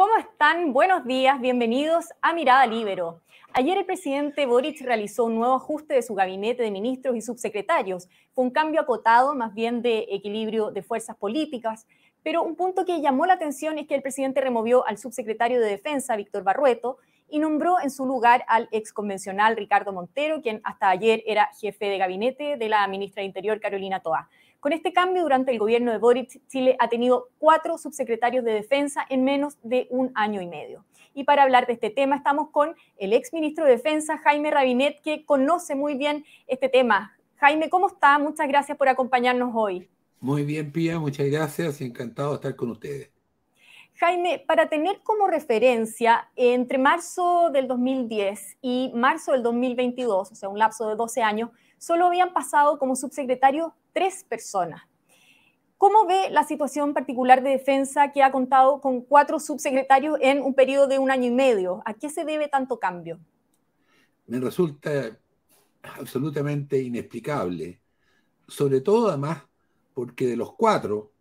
¿Cómo están? Buenos días, bienvenidos a Mirada Libero. Ayer el presidente Boric realizó un nuevo ajuste de su gabinete de ministros y subsecretarios. Fue un cambio acotado, más bien de equilibrio de fuerzas políticas, pero un punto que llamó la atención es que el presidente removió al subsecretario de Defensa, Víctor Barrueto, y nombró en su lugar al exconvencional Ricardo Montero, quien hasta ayer era jefe de gabinete de la ministra de Interior, Carolina Toa. Con este cambio, durante el gobierno de Boric, Chile ha tenido cuatro subsecretarios de defensa en menos de un año y medio. Y para hablar de este tema estamos con el exministro de Defensa, Jaime Rabinet, que conoce muy bien este tema. Jaime, ¿cómo está? Muchas gracias por acompañarnos hoy. Muy bien, Pía, muchas gracias y encantado de estar con ustedes. Jaime, para tener como referencia, entre marzo del 2010 y marzo del 2022, o sea, un lapso de 12 años, solo habían pasado como subsecretario tres personas. ¿Cómo ve la situación particular de defensa que ha contado con cuatro subsecretarios en un periodo de un año y medio? ¿A qué se debe tanto cambio? Me resulta absolutamente inexplicable, sobre todo además porque de los cuatro,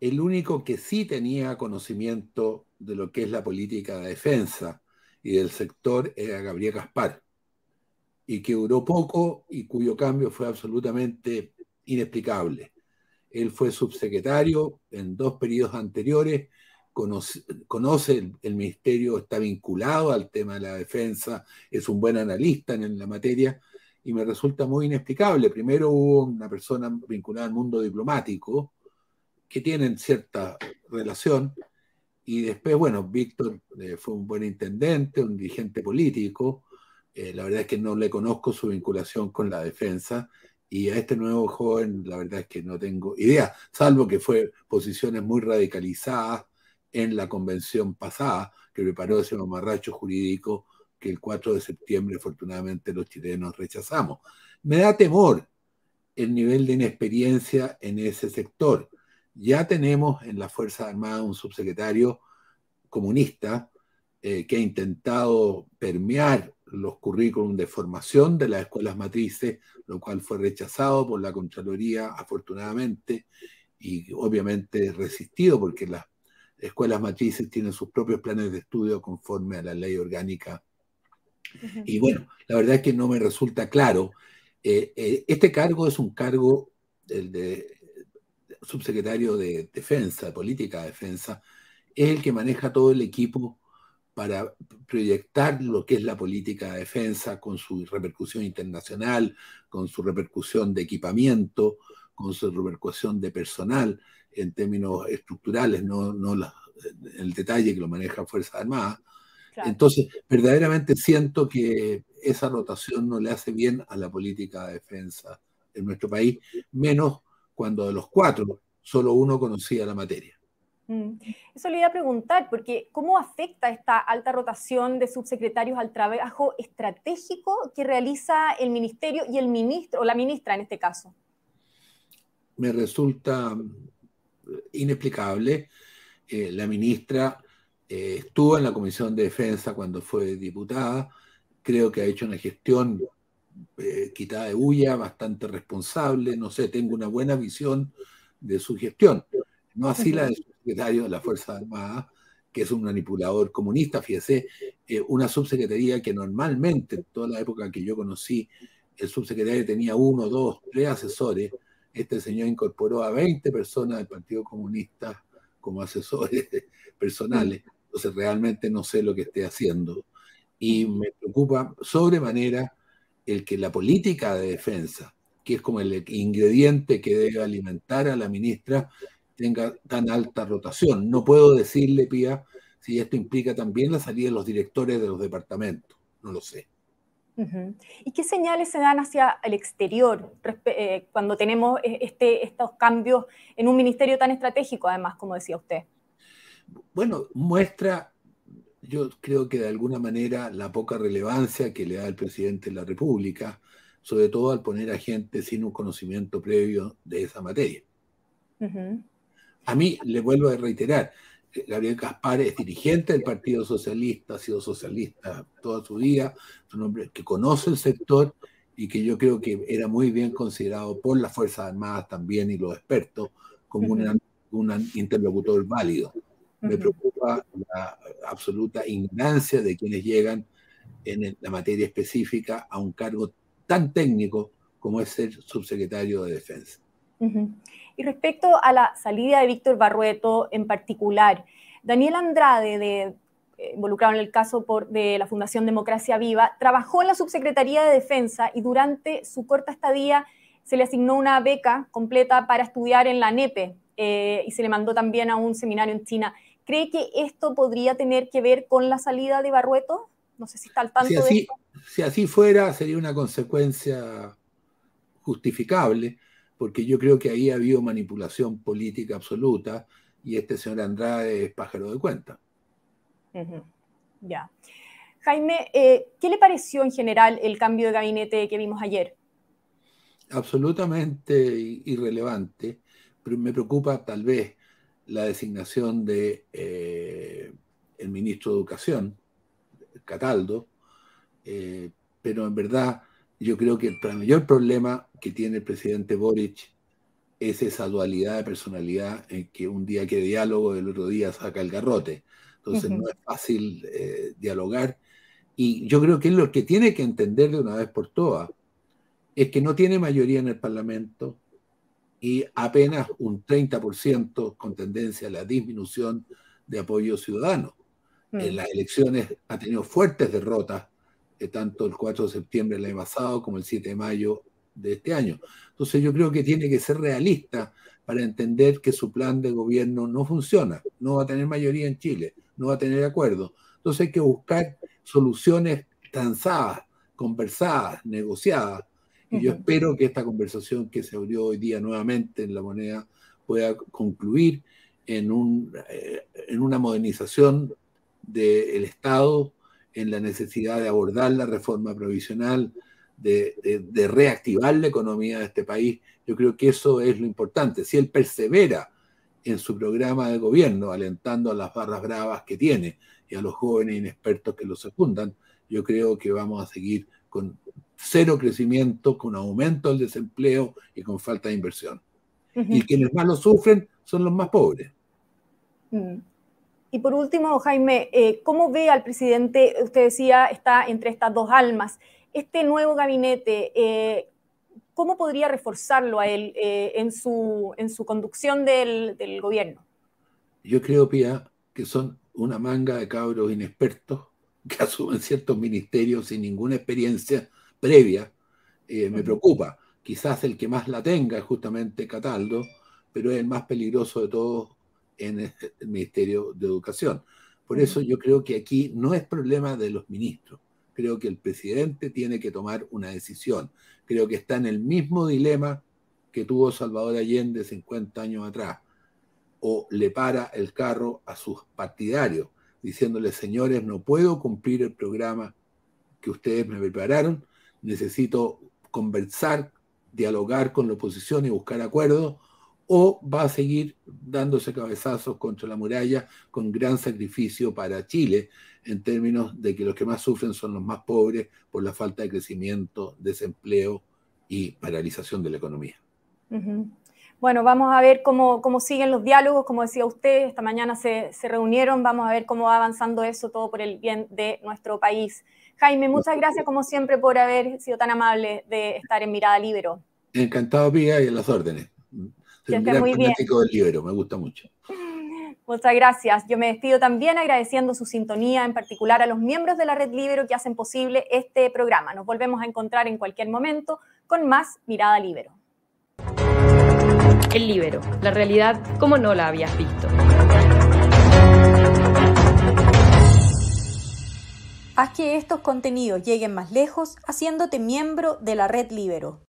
el único que sí tenía conocimiento de lo que es la política de defensa y del sector era Gabriel Gaspar y que duró poco y cuyo cambio fue absolutamente inexplicable. Él fue subsecretario en dos periodos anteriores, conoce, el, ministerio, está vinculado al tema de la defensa, es un buen analista en, la materia y me resulta muy inexplicable. Primero hubo una persona vinculada al mundo diplomático que tienen cierta relación y después, bueno, Víctor eh, fue un buen intendente, un dirigente político, eh, la verdad es que no le conozco su vinculación con la defensa y a este nuevo joven la verdad es que no tengo idea, salvo que fue posiciones muy radicalizadas en la convención pasada que preparó ese mamarracho jurídico que el 4 de septiembre afortunadamente los chilenos rechazamos. Me da temor el nivel de inexperiencia en ese sector. Ya tenemos en la Fuerza Armada un subsecretario comunista eh, que ha intentado permear los currículum de formación de las escuelas matrices, lo cual fue rechazado por la Contraloría, afortunadamente, y obviamente resistido porque las escuelas matrices tienen sus propios planes de estudio conforme a la ley orgánica. Y bueno, la verdad es que no me resulta claro. Eh, eh, este cargo es un cargo del de subsecretario de Defensa, de Política de Defensa, es el que maneja todo el equipo para proyectar lo que es la política de defensa con su repercusión internacional, con su repercusión de equipamiento, con su repercusión de personal en términos estructurales, no, no el detalle que lo maneja Fuerzas Armadas. Entonces, verdaderamente siento que esa rotación no le hace bien a la política de defensa en nuestro país, menos cuando de los cuatro solo uno conocía la materia. Mm. Eso le iba a preguntar, porque ¿cómo afecta esta alta rotación de subsecretarios al trabajo estratégico que realiza el ministerio y el ministro, o la ministra en este caso? Me resulta inexplicable. Eh, la ministra eh, estuvo en la Comisión de Defensa cuando fue diputada. Creo que ha hecho una gestión eh, quitada de bulla, bastante responsable. No sé, tengo una buena visión de su gestión. No así la de secretario de la Fuerza Armada, que es un manipulador comunista, fíjese, eh, una subsecretaría que normalmente, en toda la época que yo conocí, el subsecretario tenía uno, dos, tres asesores, este señor incorporó a 20 personas del Partido Comunista como asesores personales, entonces realmente no sé lo que esté haciendo. Y me preocupa sobremanera el que la política de defensa, que es como el ingrediente que debe alimentar a la ministra, tenga tan alta rotación. No puedo decirle, Pía, si esto implica también la salida de los directores de los departamentos. No lo sé. ¿Y qué señales se dan hacia el exterior eh, cuando tenemos e, este, estos cambios en un ministerio tan estratégico, además, como decía usted? Bueno, muestra, yo creo que de alguna manera, la poca relevancia que le da el presidente de la República, sobre todo al poner a gente sin un conocimiento previo de esa materia. A mí, le vuelvo a reiterar, Gabriel Caspar es dirigente del Partido Socialista, ha sido socialista toda su vida, es un hombre que conoce el sector y que yo creo que era muy bien considerado por las Fuerzas Armadas también y los expertos como un interlocutor válido. Me preocupa la absoluta ignorancia de quienes llegan en la materia específica a un cargo tan técnico como es ser subsecretario de Defensa. Y respecto a la salida de Víctor Barrueto en particular, Daniel Andrade, de, eh, involucrado en el caso por, de la Fundación Democracia Viva, trabajó en la Subsecretaría de Defensa y durante su corta estadía se le asignó una beca completa para estudiar en la NEPE eh, y se le mandó también a un seminario en China. ¿Cree que esto podría tener que ver con la salida de Barrueto? No sé si está al tanto si así, de esto. Si así fuera, sería una consecuencia justificable, porque yo creo que ahí ha habido manipulación política absoluta y este señor Andrade es pájaro de cuenta. Ya. Jaime, eh, ¿qué le pareció en general el cambio de gabinete que vimos ayer? Absolutamente irrelevante, pero me preocupa tal vez la designación de eh, el ministro de Educación, Cataldo, eh, pero en verdad yo creo que el mayor problema que tiene el presidente Boric es esa dualidad de personalidad en que un día quiere diálogo y el otro día saca el garrote. Entonces no es fácil eh, dialogar. Y yo creo que lo que tiene que entender de una vez por todas es que no tiene mayoría en el Parlamento, y apenas un 30% con tendencia a la disminución de apoyo ciudadano. En mm. las elecciones ha tenido fuertes derrotas, tanto el 4 de septiembre del año pasado como el 7 de mayo de este año. Entonces yo creo que tiene que ser realista para entender que su plan de gobierno no funciona, no va a tener mayoría en Chile, no va a tener acuerdo. Entonces hay que buscar soluciones transadas, conversadas, negociadas, y yo espero que esta conversación que se abrió hoy día nuevamente en la moneda pueda concluir en, un, eh, en una modernización del Estado, en la necesidad de abordar la reforma provisional, de, de, reactivar la economía de este país. Yo creo que eso es lo importante. Si él persevera en su programa de gobierno, alentando a las barras bravas que tiene y a los jóvenes inexpertos que lo secundan, yo creo que vamos a seguir con cero crecimiento, con aumento del desempleo y con falta de inversión. Y quienes más lo sufren son los más pobres. Mm. Y por último, Jaime, eh, ¿cómo ve al presidente? Usted decía, está entre estas dos almas. Este nuevo gabinete, eh, ¿cómo podría reforzarlo a él eh, en, su, en su conducción del, del gobierno? Yo creo, Pia, que son una manga de cabros inexpertos que asumen ciertos ministerios sin ninguna experiencia previa, eh, me preocupa. Quizás el que más la tenga es justamente Cataldo, pero es el más peligroso de todos en el Ministerio de Educación. Por eso yo creo que aquí no es problema de los ministros. Creo que el presidente tiene que tomar una decisión. Creo que está en el mismo dilema que tuvo Salvador Allende 50 años atrás. O le para el carro a sus partidarios, diciéndole, señores, no puedo cumplir el programa que ustedes me prepararon, necesito conversar, dialogar con la oposición y buscar acuerdos, o va a seguir dándose cabezazos contra la muralla con gran sacrificio para Chile, en términos de que los que más sufren son los más pobres por la falta de crecimiento, desempleo y paralización de la economía. Bueno, vamos a ver cómo, cómo, siguen los diálogos, como decía usted, esta mañana se, se reunieron, vamos a ver cómo va avanzando eso todo por el bien de nuestro país. Jaime, muchas gracias como siempre por haber sido tan amable de estar en Mirada Libero. Encantado, Pía, y en las órdenes. Soy un muy bien. del libro, me gusta mucho. Muchas gracias. Yo me despido también agradeciendo su sintonía, en particular a los miembros de la Red Libero que hacen posible este programa. Nos volvemos a encontrar en cualquier momento con más Mirada Libero. El Libero, la realidad como no la habías visto. Haz que estos contenidos lleguen más lejos haciéndote miembro de la red Libero.